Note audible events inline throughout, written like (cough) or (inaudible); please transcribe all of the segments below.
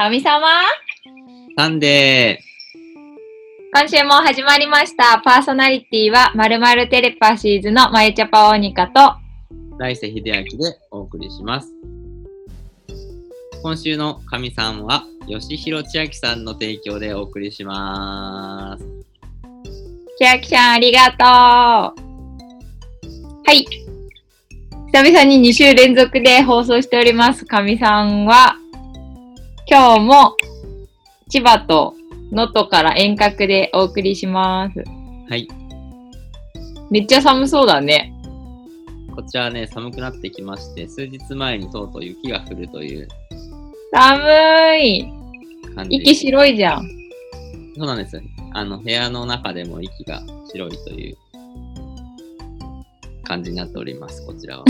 神様。サンデ今週も始まりました。パーソナリティは、まるまるテレパシーズのまゆちゃぱおにかと、ー、来世秀明でお送りします。今週の神さんは、吉弘千秋さんの提供でお送りします。千秋ちゃんありがとう。はい。久々に2週連続で放送しております。神さんは、今日も千葉と能登から遠隔でお送りします。はい。めっちゃ寒そうだね。こちらね、寒くなってきまして、数日前にとうとう雪が降るという寒い。息白いじゃん。そうなんです。あの、部屋の中でも息が白いという感じになっております、こちらは。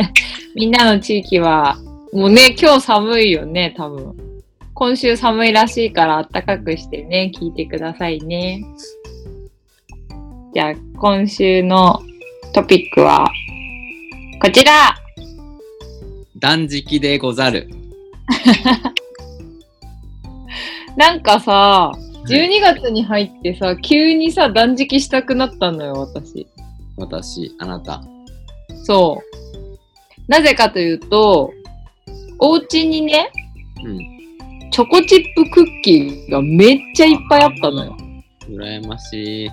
(laughs) みんなの地域は、もうね、今日寒いよね、多分。今週寒いらしいから暖かくしてね、聞いてくださいね。じゃあ、今週のトピックは、こちら断食でござる。(laughs) なんかさ、12月に入ってさ、急にさ、断食したくなったのよ、私。私、あなた。そう。なぜかというと、お家にね、うん。チョコチップクッキーがめっちゃいっぱいあったのよ。羨ましい。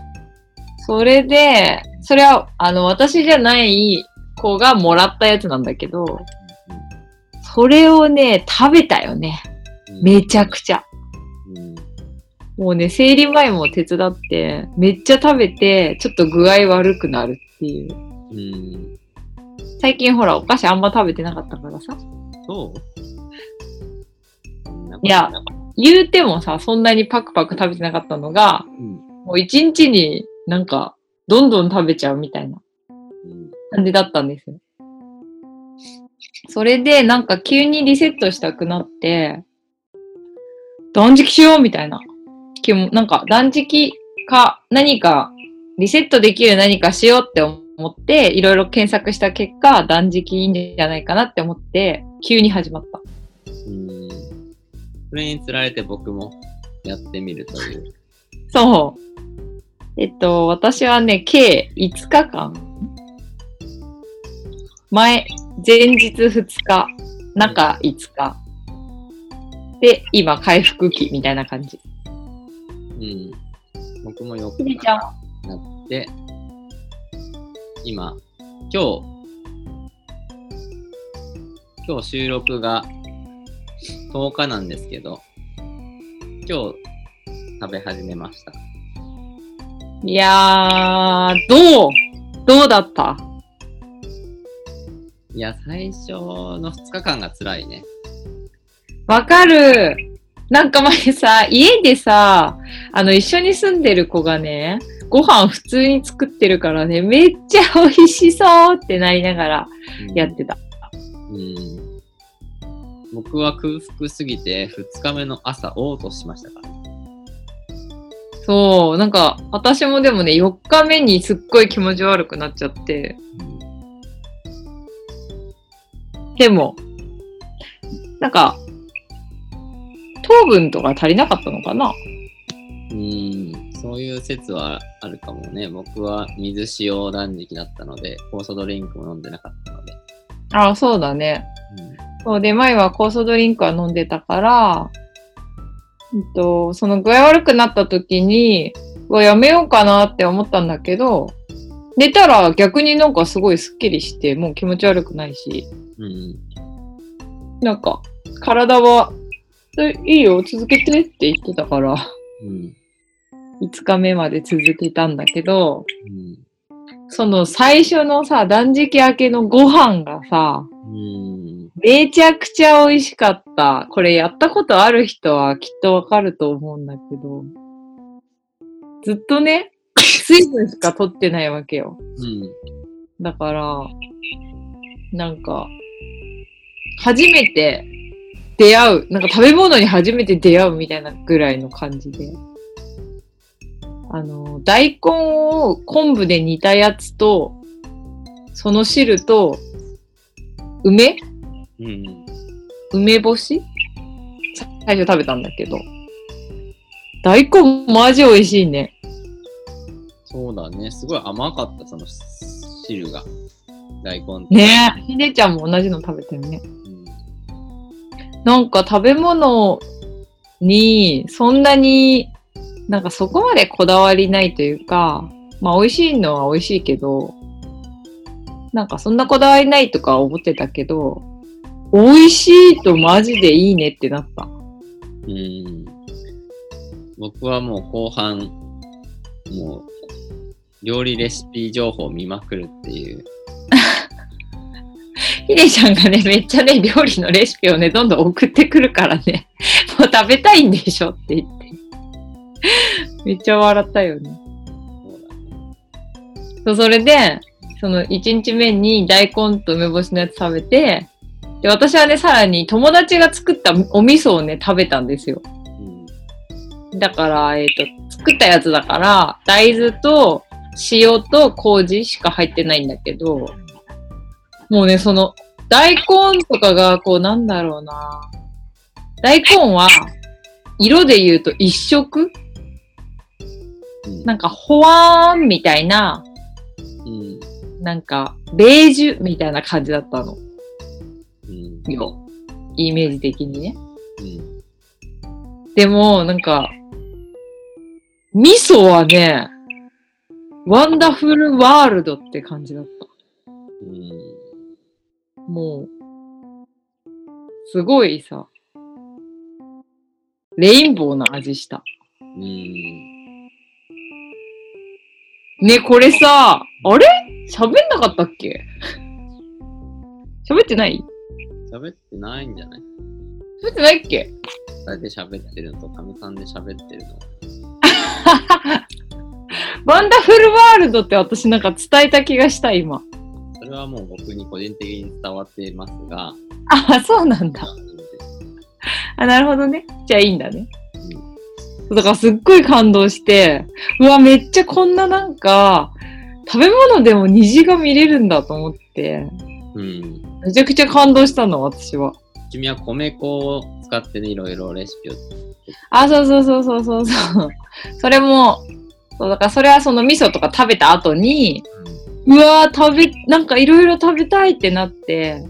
それで、それは、あの、私じゃない子がもらったやつなんだけど、それをね、食べたよね。うんめちゃくちゃ。うんもうね、生理前も手伝って、めっちゃ食べて、ちょっと具合悪くなるっていう。うん。最近ほら、お菓子あんま食べてなかったからさ。そう？ないや言うてもさ、そんなにパクパク食べてなかったのが、たうん。もう一日になんか、どんどん食べちゃうみたいなうん。感じだったんですよ。それで、なんか急にリセットしたくなって、断食しようみたいな。気もなんか断食か何かリセットできる何かしようって思って、いろいろ検索した結果、断食いいんじゃないかなって思って、急に始まった。うん。それにつられて僕もやってみるという。(laughs) そう。えっと、私はね、計5日間。前、前日2日、中5日。で、今、回復期みたいな感じ。うん。僕もよく。なって、今、今日、今日収録が10日なんですけど、今日食べ始めました。いやー、どうどうだった？いや、最初の2日間が辛いね。わかる。なんか前さ、家でさ、あの、一緒に住んでる子がね、ご飯普通に作ってるからね、めっちゃ美味しそうってなりながらうんやってた。うん。僕は空腹すぎて2日目の朝、嘔吐しましたから。そう、なんか、私もでもね、4日目にすっごい気持ち悪くなっちゃって、でも、なんか、糖分とか足りなかったのかな？うん、そういう説はあるかもね。僕は水塩断食だったので、酵素ドリンクも飲んでなかったので。ああ、そうだね。うんそうで、前は酵素ドリンクは飲んでたから、うんと、その具合悪くなった時に、うわやめようかなって思ったんだけど、寝たら逆になんかすごいスッキリして、もう気持ち悪くないし、うん。なんか、体は、えいいよ、続けてって言ってたから、うん。5日目まで続けたんだけど、うん。その最初のさ、断食明けのご飯がさ、うん。めちゃくちゃ美味しかった。これやったことある人はきっとわかると思うんだけど、ずっとね、水分しか取ってないわけよ。うん。だから、なんか、初めて出会う、なんか食べ物に初めて出会うみたいなぐらいの感じで。あの、大根を昆布で煮たやつと、その汁と、梅うん。梅干し？最初食べたんだけど。大根マジ美味しいね。そうだね。すごい甘かった、その汁が。大根。ねえ。ひでちゃんも同じの食べてるね。うん。なんか食べ物にそんなになんかそこまでこだわりないというか、まあ美味しいのは美味しいけど、なんかそんなこだわりないとか思ってたけど、美味しいとマジでいいねってなった。うん。僕はもう後半、もう、料理レシピ情報を見まくるっていう。ひでちゃんがね、めっちゃね、料理のレシピをね、どんどん送ってくるからね、(laughs) もう食べたいんでしょって言って。(laughs) めっちゃ笑ったよね。そうそれで、その1日目に大根と梅干しのやつ食べて、で、私はね、さらに友達が作ったお味噌をね、食べたんですよ。うん。だから、えっ、と、作ったやつだから、大豆と塩と麹しか入ってないんだけど、もうね、その、大根とかが、こう、なんだろうな。大根は、色で言うと一色？うん。なんか、ほわーんみたいな、うん。なんか、ベージュみたいな感じだったの。うん。よ。イメージ的にね。うん。でも、なんか、味噌はね、ワンダフルワールドって感じだった。うん。もう、すごいさ、レインボーな味した。うん。ね、これさ、あれ？喋んなかったっけ？(laughs) 喋ってない？喋ってないんじゃない？喋ってないっけ？二人で喋ってるのと、かみさんで喋ってるの。(laughs) ワンダフルワールドって私なんか伝えた気がした、今。それはもう僕に個人的に伝わっていますが、あ、そうなんだ。あ、なるほどね。じゃあいいんだね。だからすっごい感動して、うわ、めっちゃこんななんか、食べ物でも虹が見れるんだと思って、うん。めちゃくちゃ感動したの、私は。君は米粉を使ってね、いろいろレシピを。あ、そうそうそうそうそうそう。それも、そうだからそれはその味噌とか食べた後に、うわー食べ、なんかいろいろ食べたいってなって、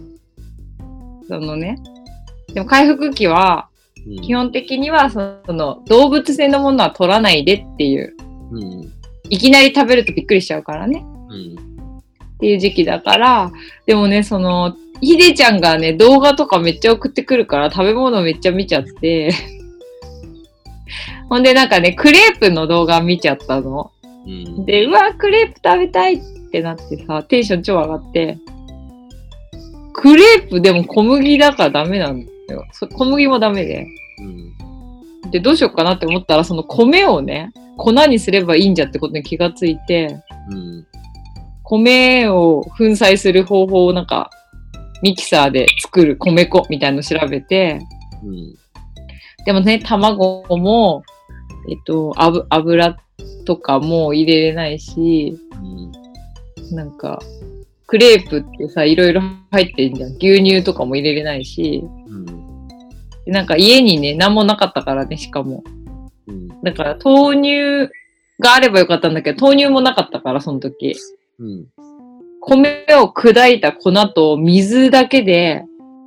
そのね、でも回復期は、うん。基本的にはその動物性のものは取らないでっていう、うん。いきなり食べるとびっくりしちゃうからね。うん。っていう時期だから、でもね、その、ひでちゃんがね、動画とかめっちゃ送ってくるから食べ物めっちゃ見ちゃって、(laughs) ほんでなんかね、クレープの動画見ちゃったの。うん。で、うわ、クレープ食べたいってなってさ、テンション超上がって、クレープでも小麦だからダメなんだよ。そ小麦もダメで。うん。で、どうしようかなって思ったら、その米をね、粉にすればいいんじゃってことに気がついて、うん。米を粉砕する方法をなんか、ミキサーで作る米粉みたいの調べて、うん。でもね、卵も、えっと、油油とかも入れれないし、うん。なんか、クレープってさ、いろいろ入ってんじゃん。牛乳とかも入れれないし、うん。でなんか家にね、何もなかったからね、しかも。うん。だから豆乳があればよかったんだけど、豆乳もなかったから、その時。うん。米を砕いた粉と水だけで、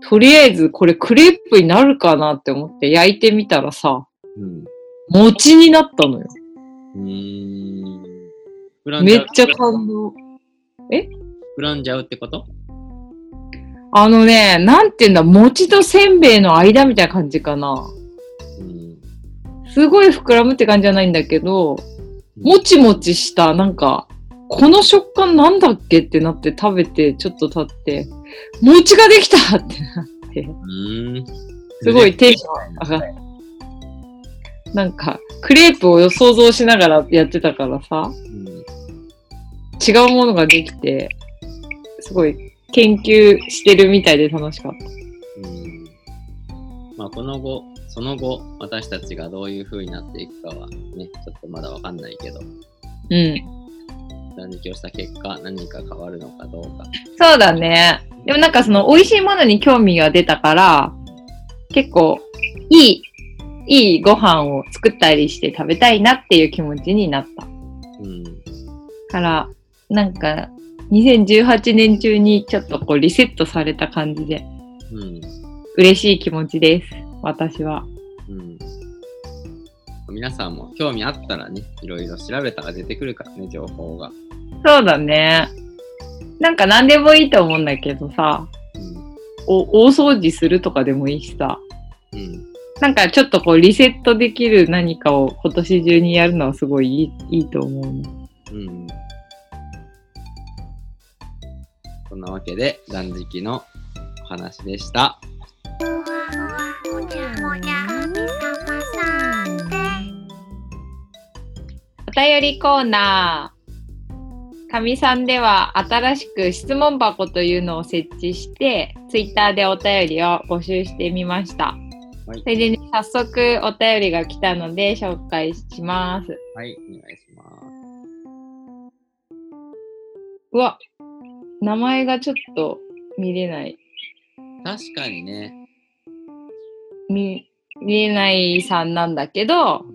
とりあえずこれクレープになるかなって思って焼いてみたらさ、うん。餅になったのよ。めっちゃ感動。膨らんじゃうってこと？あのね、なんて言うんだ、餅とせんべいの間みたいな感じかな。うん。すごい膨らむって感じじゃないんだけど、もちもちした、なんか、この食感なんだっけってなって食べてちょっと経って、餅ができたってなって、うん。すごいテンション上がった。なんか、クレープを想像しながらやってたからさ、うん。違うものができて、すごい研究してるみたいで楽しかった。うん。まあ、この後、その後、私たちがどういう風になっていくかはね、ちょっとまだわかんないけど、うん。断食をした結果、何か変わるのかどうか。そうだね。でもなんかその美味しいものに興味が出たから、結構いい、いいご飯を作ったりして食べたいなっていう気持ちになった。うん。から、なんか2018年中にちょっとこうリセットされた感じでうん。嬉しい気持ちです。私は。うん。皆さんも興味あったらね、いろいろ調べたら出てくるからね、情報が。そうだね。なんか何でもいいと思うんだけどさ、うん。お大掃除するとかでもいいしさ、うん。なんかちょっとこうリセットできる何かを今年中にやるのはすごいいいいいと思うね。うん。そんなわけで、断食のお話でした。便りコーナー。かみさんでは新しく質問箱というのを設置して、ツイッターでお便りを募集してみました。はいそ。れでね、早速お便りが来たので紹介します。はい、お願いします。うわ、名前がちょっと見れない。確かにね、見見えないさんなんだけど、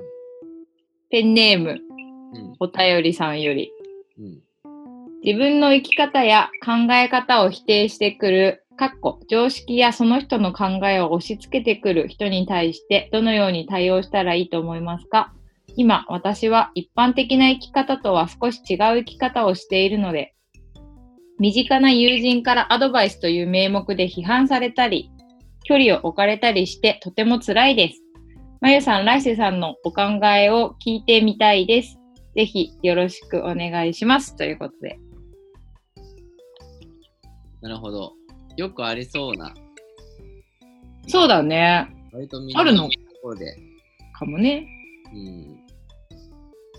ペンネーム、うん。お便りさんより、うん。自分の生き方や考え方を否定してくる、かっこ常識やその人の考えを押し付けてくる人に対してどのように対応したらいいと思いますか？今、私は一般的な生き方とは少し違う生き方をしているので、身近な友人からアドバイスという名目で批判されたり、距離を置かれたりしてとても辛いです。まゆさん、来世さんのお考えを聞いてみたいです。ぜひよろしくお願いします。ということで。なるほど。よくありそうな、そうだね。割とみんなあるの？ところで、かもね。うん。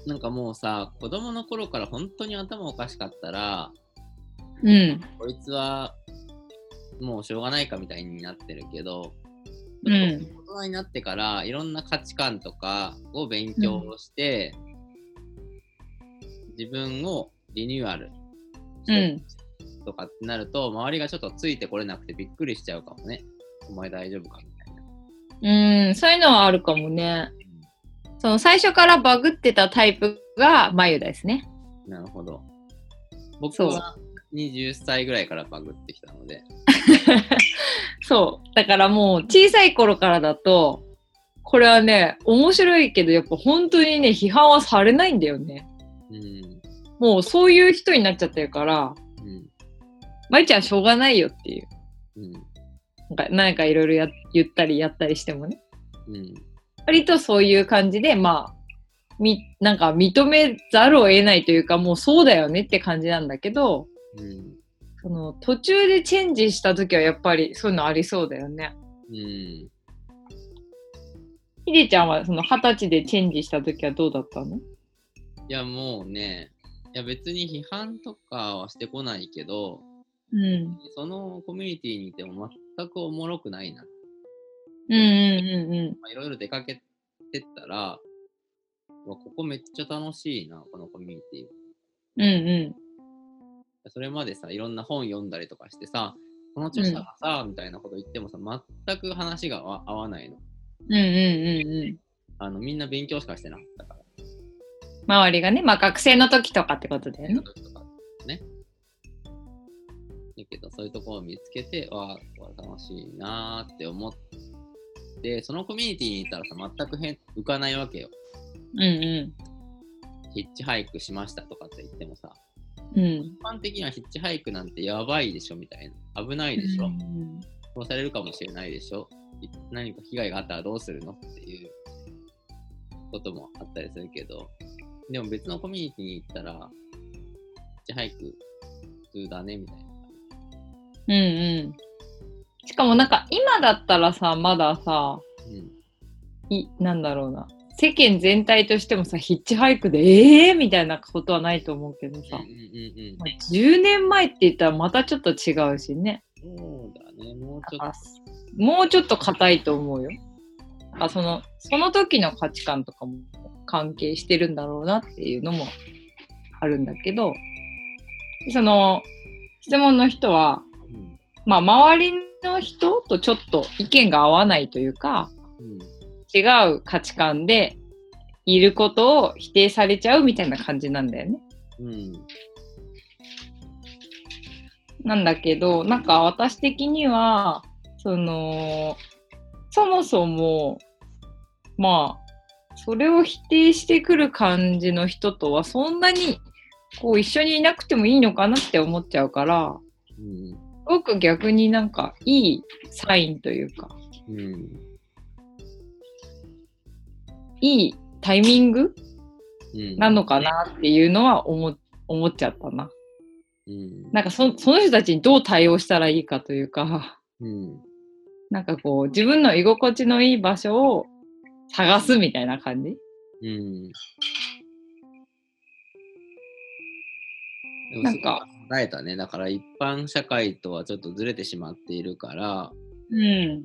なんかもうさ、子供の頃から本当に頭おかしかったら、うん。こいつはもうしょうがないかみたいになってるけど、うん大人になってからいろんな価値観とかを勉強して、自分をリニューアルしてとかってなると、周りがちょっとついてこれなくてびっくりしちゃうかもね。お前大丈夫かみたいな。うん、そういうのはあるかもね。その最初からバグってたタイプが眉ですね。なるほど。僕は20歳ぐらいからバグってきたので、(laughs) そう。だからもう小さい頃からだと、これはね、面白いけど、やっぱ本当にね、批判はされないんだよね。うん。もうそういう人になっちゃってるから、うん。まいちゃんしょうがないよっていう。うん。か、なんかいろいろ言ったりやったりしてもね。うん。割とそういう感じで、まあ、み、なんか認めざるを得ないというか、もうそうだよねって感じなんだけど、うん。その途中でチェンジした時はやっぱりそういうのありそうだよね。うん。ひでちゃんはその二十歳でチェンジした時はどうだったの？いや、もうね、いや別に批判とかはしてこないけど、うん。そのコミュニティにいても全くおもろくないな。うんうんうんまあいろいろ出かけてったら、うわここめっちゃ楽しいな、このコミュニティ。うん。うんそれまでさ、いろんな本読んだりとかしてさ、この著者がさ、みたいなこと言ってもさ、全く話が合わないの。うん。うんうんうんうん。あのみんな勉強しかしてなかったから。周りがね、まあ学生の時とかってことだよね。ね。だけど、そういうところを見つけて、わあ、これ楽しいなーって思って、そのコミュニティにいたらさ、全く変浮かないわけよ。うんうヒッチハイクしましたとかって言ってもさ、ん。うん。一般的にはヒッチハイクなんてやばいでしょみたいな。危ないでしょ、うん殺されるかもしれないでしょい何か被害があったらどうするのっていうこともあったりするけど、でも別のコミュニティに行ったら、ヒッチハイク普通だねみたいな。うんうん。しかもなんか今だったらさ、まださ、うん。い、なんだろうな。世間全体としてもさ、ヒッチハイクで、ええー、みたいなことはないと思うけどさ、うんうんうんまあ10年前って言ったらまたちょっと違うしね。うん。そうだね、もうちょっあもうちょっと硬いと思うよ。あそのその時の価値観とかも関係してるんだろうなっていうのもあるんだけど、その質問の人は、と。うんまあ、周りの人とちょっと意見が合わないというか、うん違う価値観でいることを否定されちゃうみたいな感じなんだよね。うんなんだけど、なんか私的には、その、そもそも、まあ、それを否定してくる感じの人とはそんなにこう一緒にいなくてもいいのかなって思っちゃうから、うんすごく逆になんかいいサインというか、うんいいタイミングうんなのかなっていうのは思思っちゃったな。うんなんかそその人たちにどう対応したらいいかというか、うんなんかこう自分の居心地のいい場所を探すみたいな感じ？うんでもなんか、捉えたね。だから一般社会とはちょっとずれてしまっているから、うん。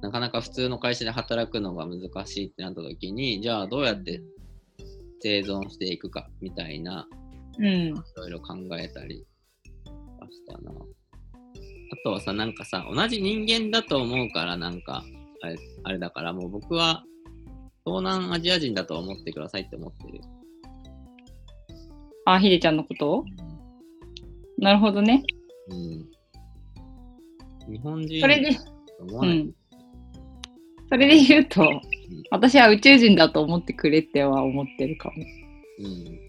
なかなか普通の会社で働くのが難しいってなった時に、じゃあどうやって生存していくかみたいな、うん。いろいろ考えたりはしたな。あとはさ、なんかさ、同じ人間だと思うから、なんか、あれあれだから、もう僕は東南アジア人だと思ってくださいって思ってる。あ、ひでちゃんのこと？なるほどね。うん。日本人それで。うん。それで言うと、私は宇宙人だと思ってくれっては思ってるかも。うん。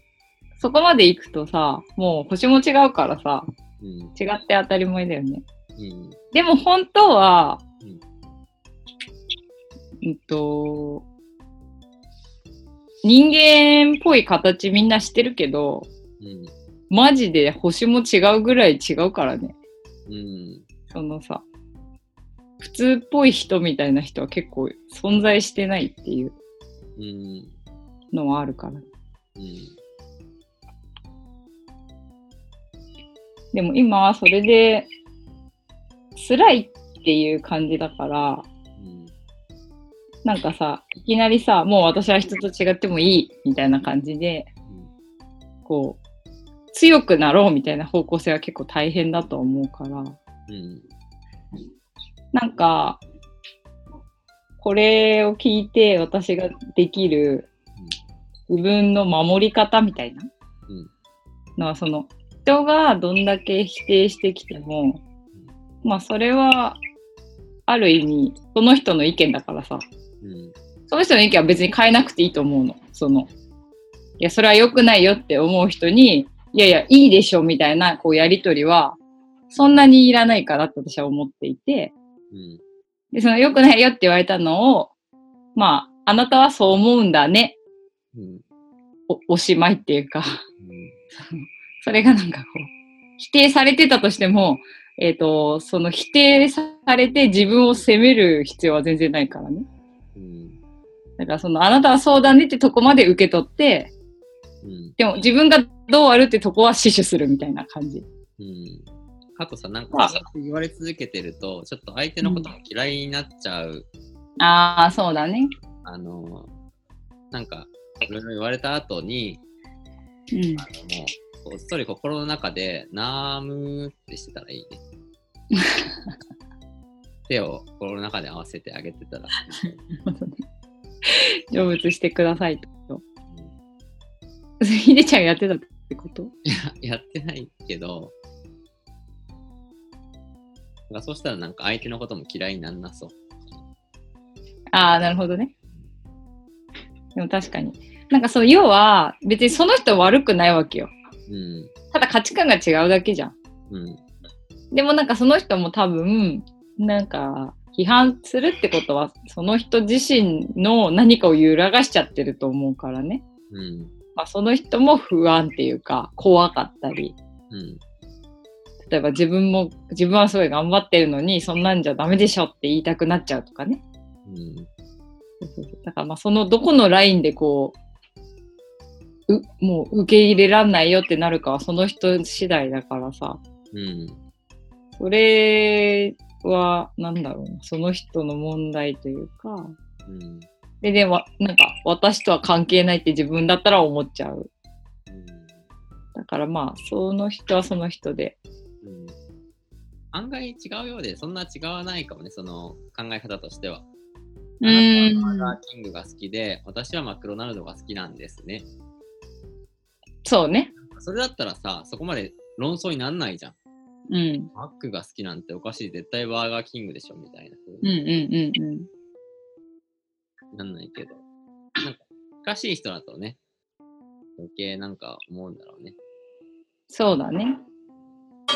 そこまで行くとさ、もう星も違うからさ、うん。違って当たり前だよね。うん。でも本当は、うんうんと、人間っぽい形みんなしてるけど、うん。マジで星も違うぐらい違うからね。うん。そのさ、普通っぽい人みたいな人は結構存在してないっていううん。のはあるから。うん。でも今はそれで辛いっていう感じだから、うん。なんかさ、いきなりさ、もう私は人と違ってもいいみたいな感じで、こう、強くなろうみたいな方向性は結構大変だと思うから、うん。なんか、これを聞いて私ができる自分の守り方みたいなのは、その人がどんだけ否定してきても、まあそれはある意味その人の意見だからさ、うん。その人の意見は別に変えなくていいと思うの。その、いや、それは良くないよって思う人に、いやいや、いいでしょみたいな、こう、やりとりは、そんなにいらないからって私は思っていて、うん。で、その良くないよって言われたのを、まあ、あなたはそう思うんだね。うん。おおしまいっていうか、うん。それがなんかこう、否定されてたとしても、えっ、と、その否定されて自分を責める必要は全然ないからね。うん。だからその、あなたはそうだねってとこまで受け取って、うん。でも自分がどうあるってとこは死守するみたいな感じ。うん。あとさ、なんまあか言われ続けてると、ちょっと相手のことも嫌いになっちゃう。ああ、そうだね。あの、なんか、いろいろ言われた後に、うん。あのもう、こっそり心の中で、ナームーってしてたらいいね。(laughs) 手を心の中で合わせてあげてたら。(laughs) 成仏してくださいと。うんひでちゃんやってたってこと？いややってないけど、なんかそうしたらなんか相手のことも嫌いになんなそう。ああ、なるほどね。でも確かに。なんかそう、要は別にその人悪くないわけよ。うん。ただ価値観が違うだけじゃん。うん。でもなんかその人も多分、なんか批判するってことは、その人自身の何かを揺らがしちゃってると思うからね。うん。まあ、その人も不安っていうか、怖かったり、うん。例えば自分も、自分はすごい頑張ってるのに、そんなんじゃダメでしょって言いたくなっちゃうとかね。うん。そうそうそうだからまあそのどこのラインでこう、うもう受け入れらんないよってなるかはその人次第だからさ、うん。それはなんだろうな、その人の問題というか、うん。で、でもなんか私とは関係ないって自分だったら思っちゃう。うんだからまあその人はその人で。うん案外違うようで、そんな違わないかもね、その考え方としては。うあなたはバーガーキングが好きで、私はマクドナルドが好きなんですね。そうね。それだったらさ、そこまで論争になんないじゃん。うん。マックが好きなんておかしい、絶対バーガーキングでしょ、みたいな。うんうんうんうん。なんないけど。なんか、近しい人だとね、余計なんか思うんだろうね。そうだね。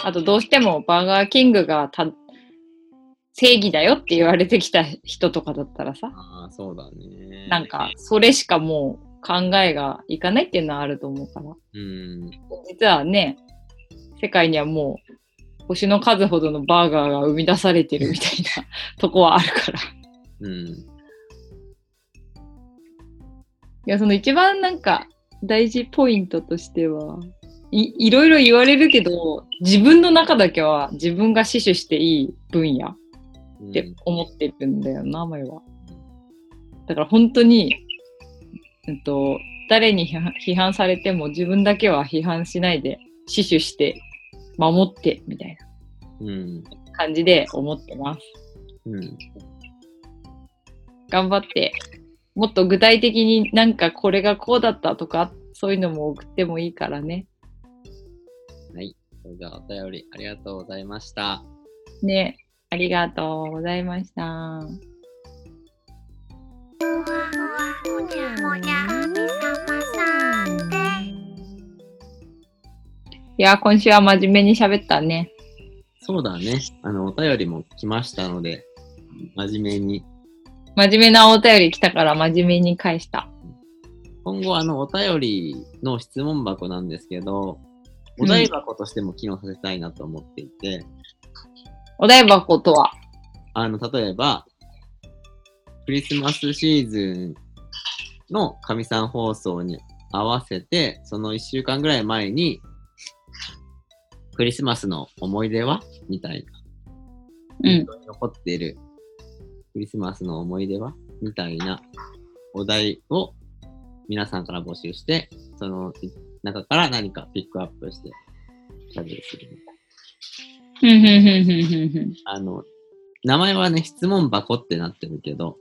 あとどうしてもバーガーキングがた正義だよって言われてきた人とかだったらさ、ああ、そうだね。なんかそれしかもう考えがいかないっていうのはあると思うから。うん。実はね、世界にはもう星の数ほどのバーガーが生み出されてるみたいな (laughs) とこはあるから。うん。いや、その一番なんか大事ポイントとしては、いいろいろ言われるけど、自分の中だけは自分が死守していい分野うんって思ってるんだよな、前は。だから本当に、うんと、誰に批判批判されても自分だけは批判しないで死守して守ってみたいうん。な感じで思ってます。うん。頑張って、もっと具体的になんかこれがこうだったとか、そういうのも送ってもいいからね。はい。それではお便りありがとうございました。ね、ありがとうございました。いや、今週は真面目に喋ったね。そうだね。あの、お便りも来ましたので、真面目に。真面目なお便り来たから真面目に返した。今後、あの、お便りの質問箱なんですけど、お題箱としても機能させたいなと思っていて、お題箱とは？あの、例えば、クリスマスシーズンの神さん放送に合わせて、その1週間ぐらい前に、クリスマスの思い出は？みたいな。うん残っているクリスマスの思い出は？みたいなお題を皆さんから募集して、その中から何かピックアップして、しゃべりするみたい。あの、名前はね、質問箱ってなってるけど、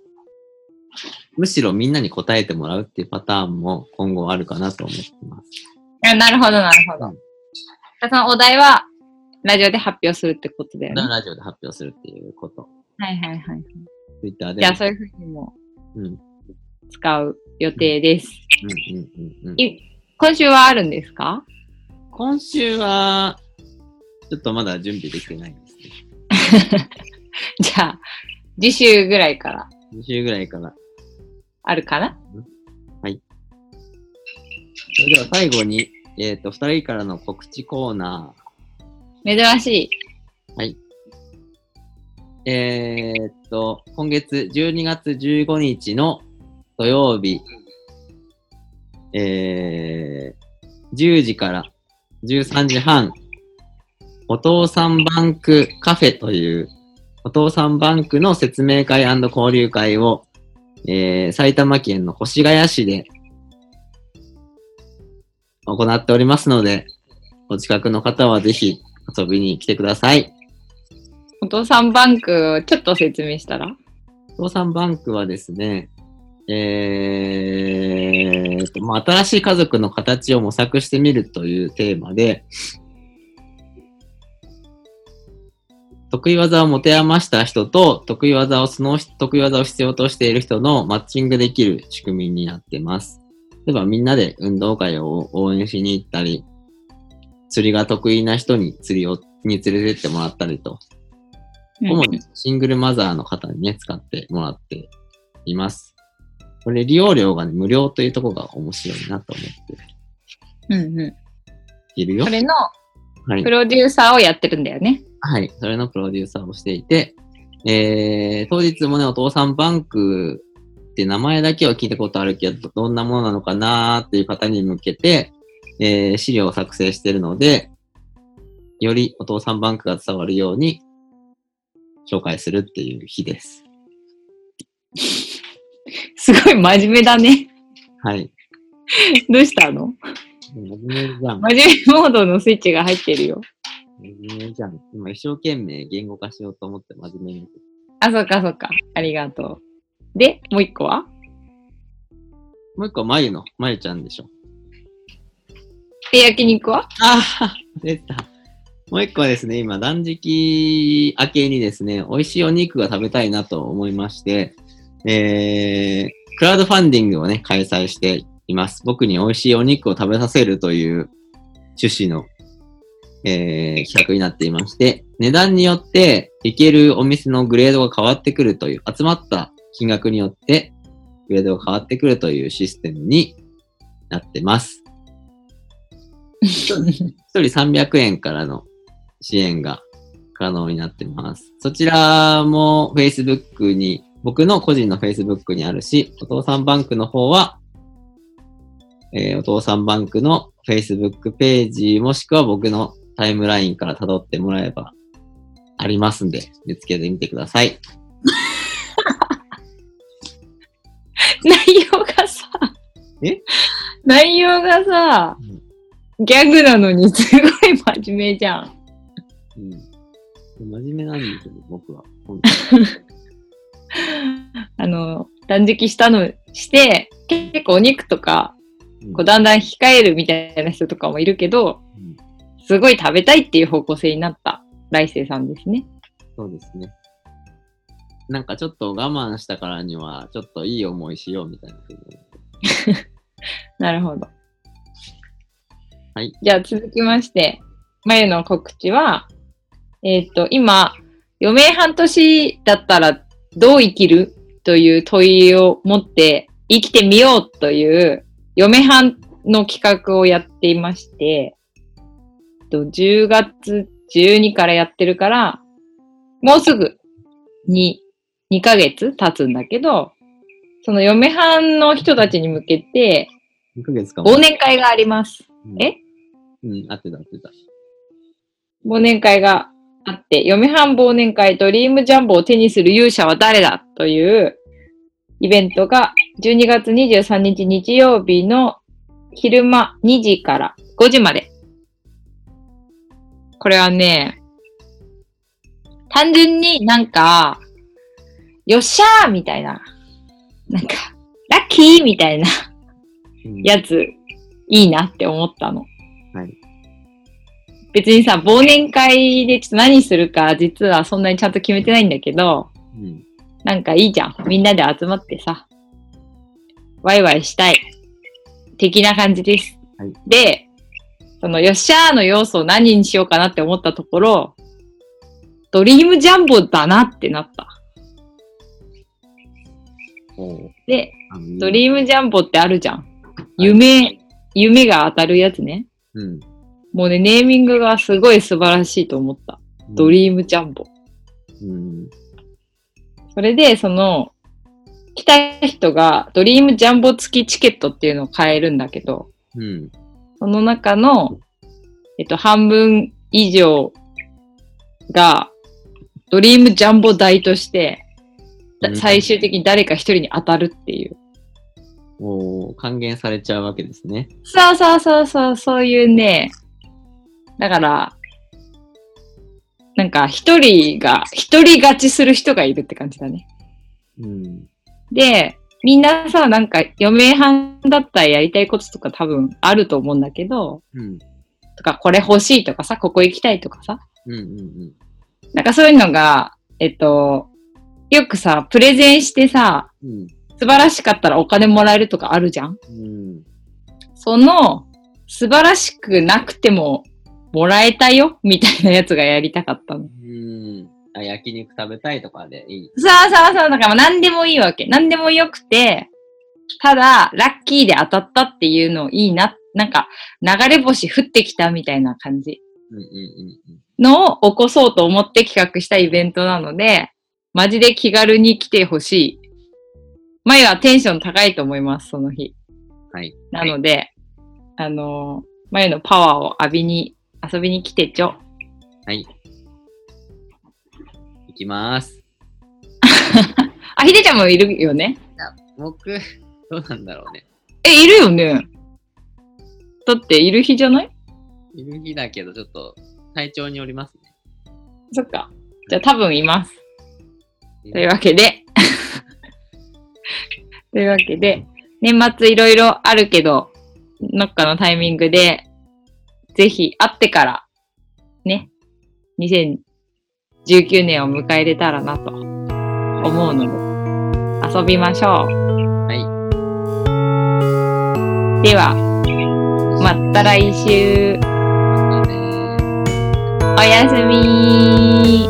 むしろみんなに答えてもらうっていうパターンも今後あるかなと思ってます。あなるほど、なるほど。うんそのお題は、ラジオで発表するってことだよね。ラジオで発表するっていうこと。はいはいはい。Twitter で。じゃあ、そういうふうにもうん。うん使う予定です。うんうんうん。い今週はあるんですか？今週は、ちょっとまだ準備できてないですね。(laughs) じゃあ、次週ぐらいから2週ぐらいから。あるかな？それでは最後に、えっ、と、2人からの告知コーナー。珍しい。はい。えーっと、今月12月15日の土曜日、えー、10時から13時半、お父さんバンクカフェという、お父さんバンクの説明会交流会を、えー、埼玉県の越谷市で行っておりますので、お近くの方はぜひ遊びに来てください。お父さんバンク、ちょっと説明したら？お父さんバンクはですね、えーと、まあ、新しい家族の形を模索してみるというテーマで、得意技を持て余した人と、得意技を、その得意技を必要としている人のマッチングできる仕組みになってます。例えばみんなで運動会を応援しに行ったり、釣りが得意な人に釣りを、に連れてってもらったりと、主にシングルマザーの方にね、使ってもらっています。これ利用料がね、無料というところが面白いなと思ってうんういるよん。そ。れのはいプ。ロデューサーをやってるんだよね。はい。それのプロデューサーをしていて、えー、当日もね、お父さんバンクって名前だけは聞いたことあるけど、どんなものなのかなーっていう方に向けて、えー資料を作成しているので、よりお父さんバンクが伝わるように紹介するっていう日です。(laughs) すごい真面目だね。はい。どうしたの？真面目じゃん。真面目モードのスイッチが入ってるよ。真面目じゃん。今一生懸命言語化しようと思って真面目に。あ、そっかそっか。ありがとう。で、もう一個は？もう一個はまゆの、まゆちゃんでしょ。で、焼肉は？ああ、出た。もう一個はですね、今、断食明けにですね、美味しいお肉が食べたいなと思いまして、えー、クラウドファンディングをね、開催しています。僕に美味しいお肉を食べさせるという趣旨の、えー企画になっていまして、値段によって行けるお店のグレードが変わってくるという、集まった金額によってグレードが変わってくるというシステムになってます。(laughs) 一人300円からの支援が可能になってます。そちらも Facebook に、僕の個人の Facebook にあるし、お父さんバンクの方は、えーお父さんバンクの Facebook ページもしくは僕のタイムラインから辿ってもらえばありますんで、見つけてみてください。内容がさ、え？内容がさ、ギャグなのにすごい真面目じゃん。うん。真面目なんですよ、僕は。(laughs) あの、断食したのして、結構お肉とか、うんこうだんだん控えるみたいな人とかもいるけど、うんすごい食べたいっていう方向性になった来世さんですね。そうですね。なんかちょっと我慢したからには、ちょっといい思いしようみたいな。(laughs) なるほど。はい。じゃあ続きまして、まゆの告知は、えっ、と、今、余命半年だったらどう生きるという問いを持って生きてみようという余命半の企画をやっていまして、えっと10月12からやってるから、もうすぐに2ヶ月経つんだけど、その嫁半の人たちに向けて2ヶ月かも。忘年会があります。うんえ？うん、合ってた合ってた。忘年会があって、嫁半忘年会ドリームジャンボを手にする勇者は誰だというイベントが12月23日日曜日の昼間2時から5時まで。これはね、単純になんか、よっしゃーみたいな、なんか、ラッキーみたいなうんやつ、いいなって思ったの。はい。別にさ、忘年会でちょっと何するか、実はそんなにちゃんと決めてないんだけど、うん。なんかいいじゃん。みんなで集まってさ、ワイワイしたい。的な感じです。はいで、そのよっしゃーの要素を何にしようかなって思ったところ、ドリームジャンボだなってなった。で、ドリームジャンボってあるじゃん。夢、夢が当たるやつね。うん。もうね、ネーミングがすごい素晴らしいと思った。ドリームジャンボ。うん。それで、その、来た人がドリームジャンボ付きチケットっていうのを買えるんだけど、うん。その中の、えっと、半分以上が、ドリームジャンボ代として、最終的に誰か一人に当たるっていう。おー還元されちゃうわけですね。そうそうそうそう、そういうね、だから、なんか一人が、一人勝ちする人がいるって感じだね。うん。で、みんなさ、なんか余命半だったらやりたいこととか多分あると思うんだけど、うん。とかこれ欲しいとかさ、ここ行きたいとかさ、うん。うん。なんかそういうのが、えっと、よくさ、プレゼンしてさ、うん。素晴らしかったらお金もらえるとかあるじゃん？うん。その、素晴らしくなくても、もらえたよ？みたいなやつがやりたかったの。うん。あ、焼肉食べたいとかでいい。そうそうそう、だから何でもいいわけ。何でもよくて、ただ、ラッキーで当たったっていうのいいな。なんか、流れ星降ってきたみたいな感じうん。うん。うん。のを起こそうと思って企画したイベントなので、マジで気軽に来てほしいまゆはテンション高いと思います、その日。はい。なので、あのー、まゆのパワーを浴びに、遊びに来てちょ。はい。いきます。(laughs) あ、ひでちゃんもいるよね？僕、どうなんだろうね。え、いるよねだって、いる日じゃない？いる日だけど、ちょっと体調によりますね。そっか。じゃあ多分います。というわけで、(laughs) というわけで、年末いろいろあるけど、どっかのタイミングで、ぜひ会ってから、ね、2019年を迎えれたらなと思うので、遊びましょう。はい。では、また来週、おやすみ